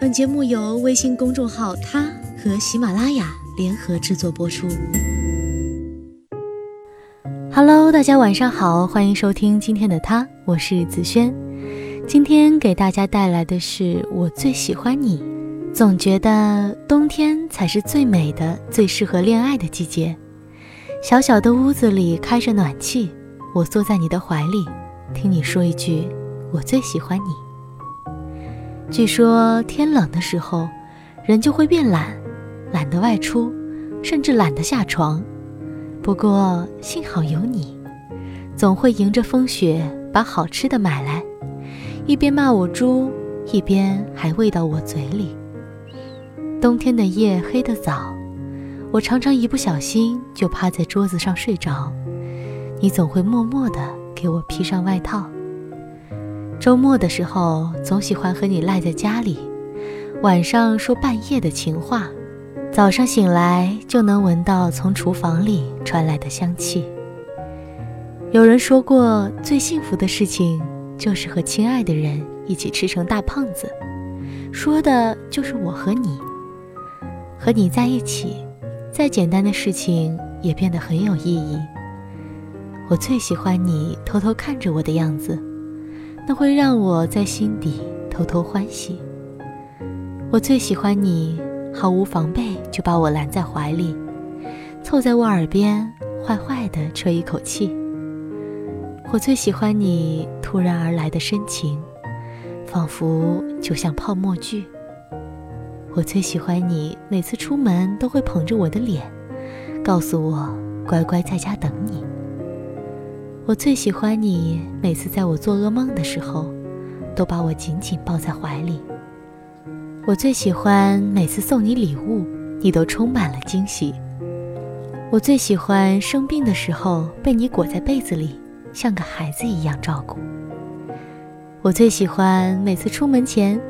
本节目由微信公众号“他”和喜马拉雅联合制作播出。Hello，大家晚上好，欢迎收听今天的他，我是子轩。今天给大家带来的是我最喜欢你。总觉得冬天才是最美的、最适合恋爱的季节。小小的屋子里开着暖气，我坐在你的怀里，听你说一句“我最喜欢你”。据说天冷的时候，人就会变懒，懒得外出，甚至懒得下床。不过幸好有你，总会迎着风雪把好吃的买来，一边骂我猪，一边还喂到我嘴里。冬天的夜黑得早，我常常一不小心就趴在桌子上睡着，你总会默默地给我披上外套。周末的时候，总喜欢和你赖在家里，晚上说半夜的情话，早上醒来就能闻到从厨房里传来的香气。有人说过，最幸福的事情就是和亲爱的人一起吃成大胖子，说的就是我和你。和你在一起，再简单的事情也变得很有意义。我最喜欢你偷偷看着我的样子。那会让我在心底偷偷欢喜。我最喜欢你毫无防备就把我揽在怀里，凑在我耳边坏坏的吹一口气。我最喜欢你突然而来的深情，仿佛就像泡沫剧。我最喜欢你每次出门都会捧着我的脸，告诉我乖乖在家等你。我最喜欢你，每次在我做噩梦的时候，都把我紧紧抱在怀里。我最喜欢每次送你礼物，你都充满了惊喜。我最喜欢生病的时候被你裹在被子里，像个孩子一样照顾。我最喜欢每次出门前，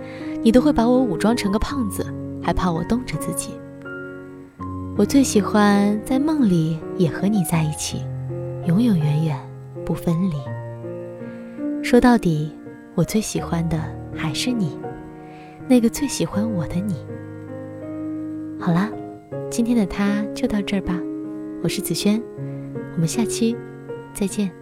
你都会把我武装成个胖子，还怕我冻着自己。我最喜欢在梦里也和你在一起，永永远远。不分离。说到底，我最喜欢的还是你，那个最喜欢我的你。好啦，今天的他就到这儿吧。我是子轩，我们下期再见。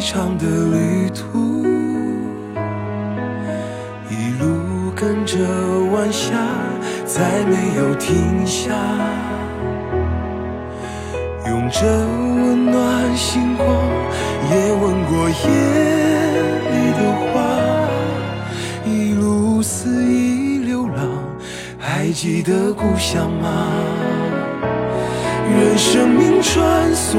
长的旅途，一路跟着晚霞，再没有停下。用这温暖星光，也吻过夜里的花，一。路肆意流浪，还记得故乡吗？任生命穿梭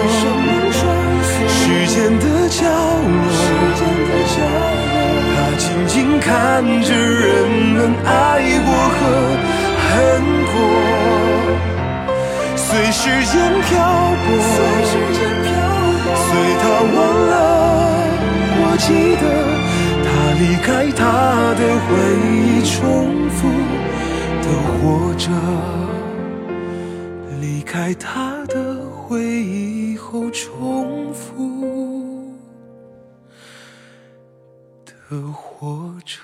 看着人们爱过和恨过，随时间漂泊，随时间漂，随他忘了，我记得他。离开他的回忆，重复的活着；离开他的回忆后，重复。的活着。